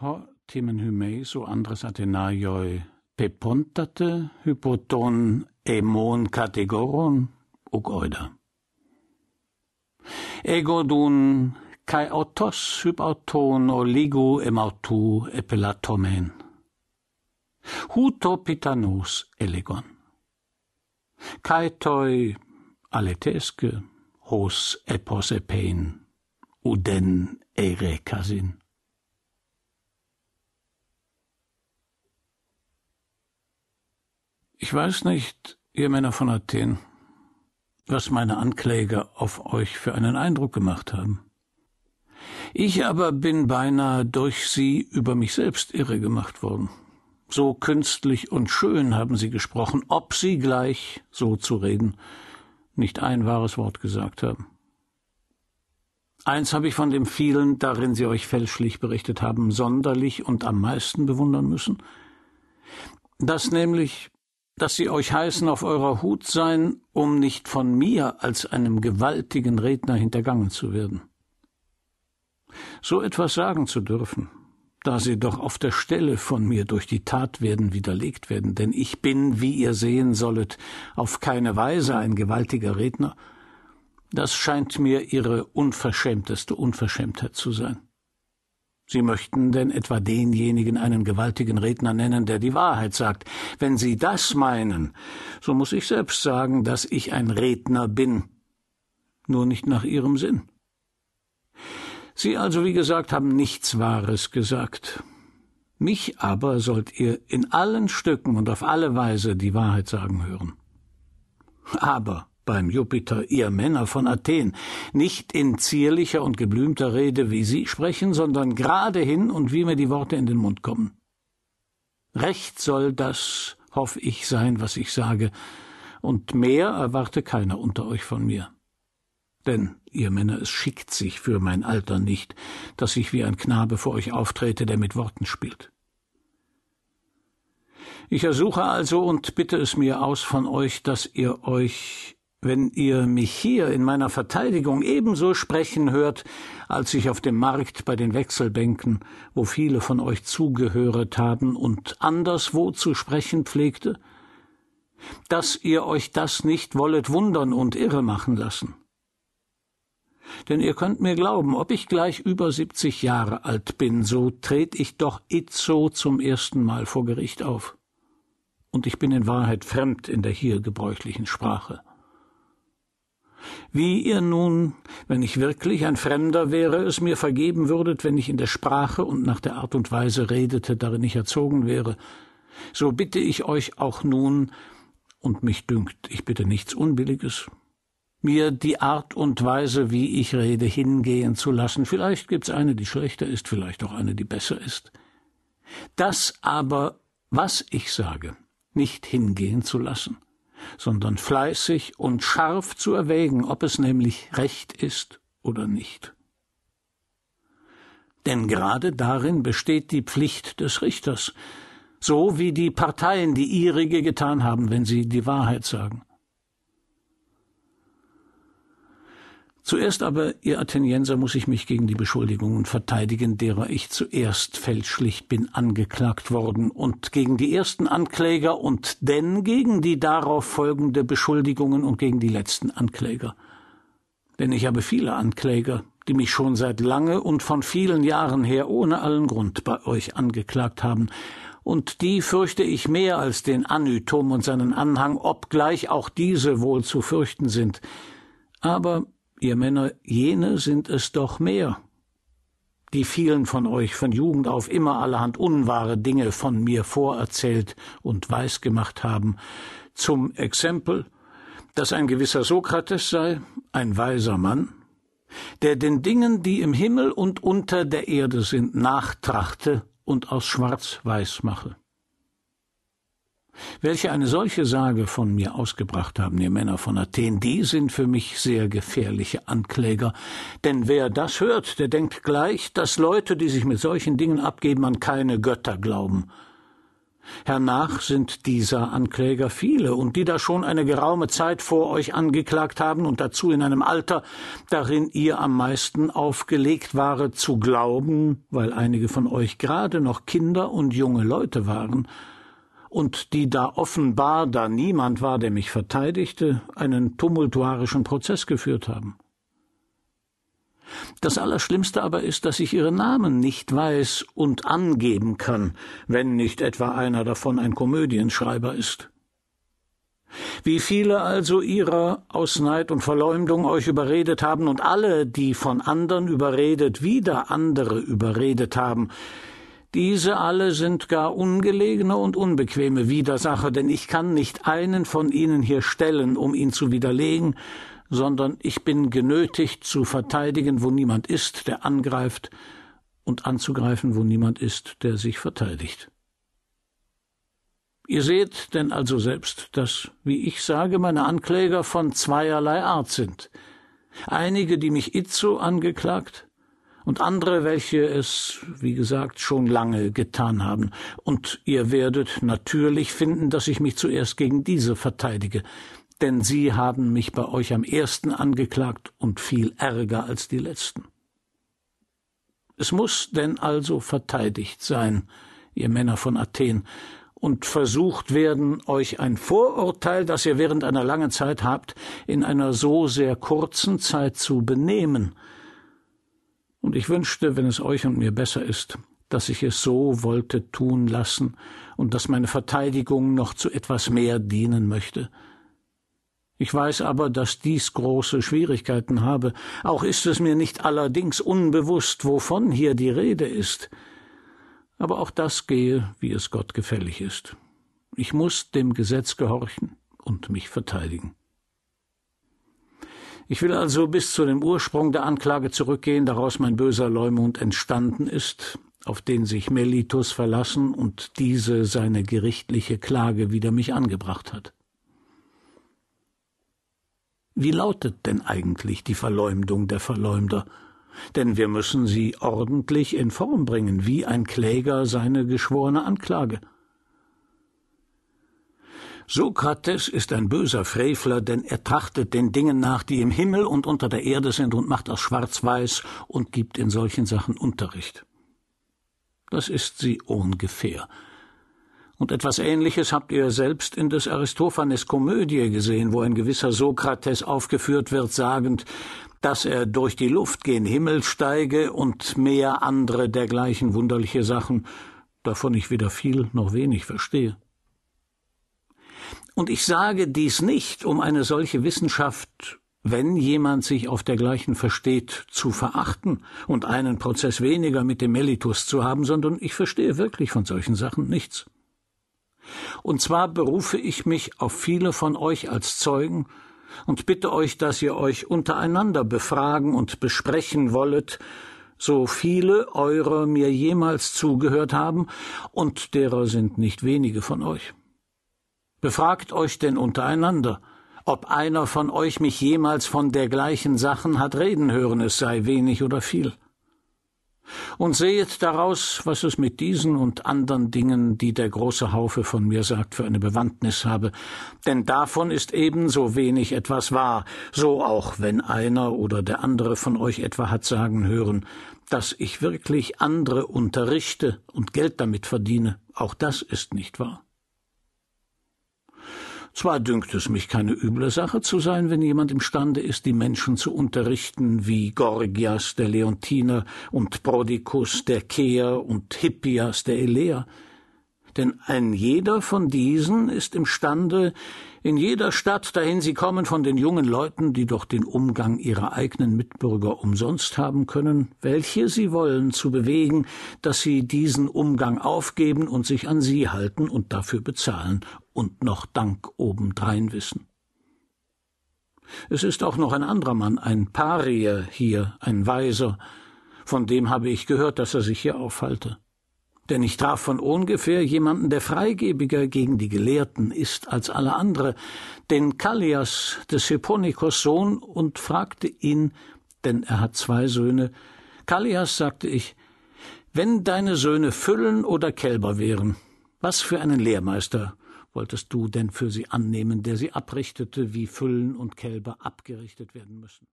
Ho timen hymeis o andres Athenaioi pepontate hypoton emon kategoron uc oida. Ego dun kai autos hypauton oligo emautu epelatomen. Huto pitanos elegon. Kai toi aleteske hos epos epein uden ere casin. Ich weiß nicht, ihr Männer von Athen, was meine Ankläger auf euch für einen Eindruck gemacht haben. Ich aber bin beinahe durch sie über mich selbst irre gemacht worden. So künstlich und schön haben sie gesprochen, ob sie gleich, so zu reden, nicht ein wahres Wort gesagt haben. Eins habe ich von dem vielen, darin sie euch fälschlich berichtet haben, sonderlich und am meisten bewundern müssen, dass nämlich dass sie euch heißen, auf eurer Hut sein, um nicht von mir als einem gewaltigen Redner hintergangen zu werden. So etwas sagen zu dürfen, da sie doch auf der Stelle von mir durch die Tat werden widerlegt werden, denn ich bin, wie ihr sehen sollet, auf keine Weise ein gewaltiger Redner, das scheint mir ihre unverschämteste Unverschämtheit zu sein. Sie möchten denn etwa denjenigen einen gewaltigen Redner nennen, der die Wahrheit sagt. Wenn Sie das meinen, so muss ich selbst sagen, dass ich ein Redner bin, nur nicht nach Ihrem Sinn. Sie also, wie gesagt, haben nichts Wahres gesagt. Mich aber sollt ihr in allen Stücken und auf alle Weise die Wahrheit sagen hören. Aber beim Jupiter, ihr Männer von Athen, nicht in zierlicher und geblümter Rede, wie Sie sprechen, sondern gerade hin und wie mir die Worte in den Mund kommen. Recht soll das, hoff ich, sein, was ich sage, und mehr erwarte keiner unter euch von mir. Denn, ihr Männer, es schickt sich für mein Alter nicht, dass ich wie ein Knabe vor euch auftrete, der mit Worten spielt. Ich ersuche also und bitte es mir aus von euch, dass ihr euch wenn ihr mich hier in meiner Verteidigung ebenso sprechen hört, als ich auf dem Markt bei den Wechselbänken, wo viele von euch zugehöret haben und anderswo zu sprechen pflegte, dass ihr euch das nicht wollet wundern und irre machen lassen. Denn ihr könnt mir glauben, ob ich gleich über siebzig Jahre alt bin, so tret ich doch itzo zum ersten Mal vor Gericht auf. Und ich bin in Wahrheit fremd in der hier gebräuchlichen Sprache. Wie ihr nun, wenn ich wirklich ein Fremder wäre, es mir vergeben würdet, wenn ich in der Sprache und nach der Art und Weise redete, darin ich erzogen wäre, so bitte ich euch auch nun, und mich dünkt, ich bitte nichts Unbilliges, mir die Art und Weise, wie ich rede, hingehen zu lassen. Vielleicht gibt's eine, die schlechter ist, vielleicht auch eine, die besser ist. Das aber, was ich sage, nicht hingehen zu lassen sondern fleißig und scharf zu erwägen, ob es nämlich recht ist oder nicht. Denn gerade darin besteht die Pflicht des Richters, so wie die Parteien die ihrige getan haben, wenn sie die Wahrheit sagen. Zuerst aber, ihr Athenienser, muss ich mich gegen die Beschuldigungen verteidigen, derer ich zuerst fälschlich bin angeklagt worden, und gegen die ersten Ankläger und denn gegen die darauf folgende Beschuldigungen und gegen die letzten Ankläger. Denn ich habe viele Ankläger, die mich schon seit lange und von vielen Jahren her ohne allen Grund bei euch angeklagt haben, und die fürchte ich mehr als den Anytom und seinen Anhang, obgleich auch diese wohl zu fürchten sind. Aber ihr Männer, jene sind es doch mehr, die vielen von euch von Jugend auf immer allerhand unwahre Dinge von mir vorerzählt und weisgemacht haben, zum Exempel, dass ein gewisser Sokrates sei, ein weiser Mann, der den Dingen, die im Himmel und unter der Erde sind, nachtrachte und aus Schwarz-Weiß mache. Welche eine solche Sage von mir ausgebracht haben, ihr Männer von Athen, die sind für mich sehr gefährliche Ankläger. Denn wer das hört, der denkt gleich, dass Leute, die sich mit solchen Dingen abgeben, an keine Götter glauben. Hernach sind dieser Ankläger viele, und die da schon eine geraume Zeit vor euch angeklagt haben und dazu in einem Alter, darin ihr am meisten aufgelegt waret, zu glauben, weil einige von euch gerade noch Kinder und junge Leute waren, und die da offenbar, da niemand war, der mich verteidigte, einen tumultuarischen Prozess geführt haben. Das Allerschlimmste aber ist, dass ich ihre Namen nicht weiß und angeben kann, wenn nicht etwa einer davon ein Komödienschreiber ist. Wie viele also ihrer aus Neid und Verleumdung euch überredet haben und alle, die von andern überredet, wieder andere überredet haben, diese alle sind gar ungelegene und unbequeme Widersacher, denn ich kann nicht einen von ihnen hier stellen, um ihn zu widerlegen, sondern ich bin genötigt zu verteidigen, wo niemand ist, der angreift, und anzugreifen, wo niemand ist, der sich verteidigt. Ihr seht denn also selbst, dass, wie ich sage, meine Ankläger von zweierlei Art sind. Einige, die mich itzo angeklagt, und andere, welche es, wie gesagt, schon lange getan haben. Und ihr werdet natürlich finden, dass ich mich zuerst gegen diese verteidige, denn sie haben mich bei euch am ersten angeklagt und viel ärger als die letzten. Es muss denn also verteidigt sein, ihr Männer von Athen, und versucht werden, euch ein Vorurteil, das ihr während einer langen Zeit habt, in einer so sehr kurzen Zeit zu benehmen. Und ich wünschte, wenn es euch und mir besser ist, dass ich es so wollte tun lassen und dass meine Verteidigung noch zu etwas mehr dienen möchte. Ich weiß aber, dass dies große Schwierigkeiten habe, auch ist es mir nicht allerdings unbewusst, wovon hier die Rede ist. Aber auch das gehe, wie es Gott gefällig ist. Ich muss dem Gesetz gehorchen und mich verteidigen. Ich will also bis zu dem Ursprung der Anklage zurückgehen, daraus mein böser Leumund entstanden ist, auf den sich Melitus verlassen und diese seine gerichtliche Klage wider mich angebracht hat. Wie lautet denn eigentlich die Verleumdung der Verleumder? Denn wir müssen sie ordentlich in Form bringen, wie ein Kläger seine geschworene Anklage. Sokrates ist ein böser Frevler, denn er trachtet den Dingen nach, die im Himmel und unter der Erde sind, und macht aus schwarz-weiß und gibt in solchen Sachen Unterricht. Das ist sie ungefähr. Und etwas Ähnliches habt ihr selbst in des Aristophanes Komödie gesehen, wo ein gewisser Sokrates aufgeführt wird, sagend, dass er durch die Luft gen Himmel steige und mehr andere dergleichen wunderliche Sachen, davon ich weder viel noch wenig verstehe. Und ich sage dies nicht, um eine solche Wissenschaft, wenn jemand sich auf dergleichen versteht, zu verachten und einen Prozess weniger mit dem Melitus zu haben, sondern ich verstehe wirklich von solchen Sachen nichts. Und zwar berufe ich mich auf viele von euch als Zeugen und bitte euch, dass ihr euch untereinander befragen und besprechen wollet, so viele eurer mir jemals zugehört haben, und derer sind nicht wenige von euch. Befragt euch denn untereinander, ob einer von euch mich jemals von dergleichen Sachen hat reden hören, es sei wenig oder viel. Und sehet daraus, was es mit diesen und andern Dingen, die der große Haufe von mir sagt, für eine Bewandtnis habe, denn davon ist ebenso wenig etwas wahr, so auch wenn einer oder der andere von euch etwa hat sagen hören, dass ich wirklich andere unterrichte und Geld damit verdiene, auch das ist nicht wahr. Zwar dünkt es mich keine üble Sache zu sein, wenn jemand imstande ist, die Menschen zu unterrichten, wie Gorgias der Leontiner und Prodicus der Keer und Hippias der Elea. Denn ein jeder von diesen ist imstande, in jeder Stadt, dahin sie kommen, von den jungen Leuten, die doch den Umgang ihrer eigenen Mitbürger umsonst haben können, welche sie wollen, zu bewegen, dass sie diesen Umgang aufgeben und sich an sie halten und dafür bezahlen und noch Dank obendrein wissen. Es ist auch noch ein anderer Mann, ein Parier hier, ein Weiser, von dem habe ich gehört, dass er sich hier aufhalte denn ich traf von ungefähr jemanden, der freigebiger gegen die Gelehrten ist als alle andere, den Kallias des Hipponikos Sohn, und fragte ihn, denn er hat zwei Söhne, Kallias, sagte ich, wenn deine Söhne Füllen oder Kälber wären, Was für einen Lehrmeister wolltest du denn für sie annehmen, der sie abrichtete, wie Füllen und Kälber abgerichtet werden müssen?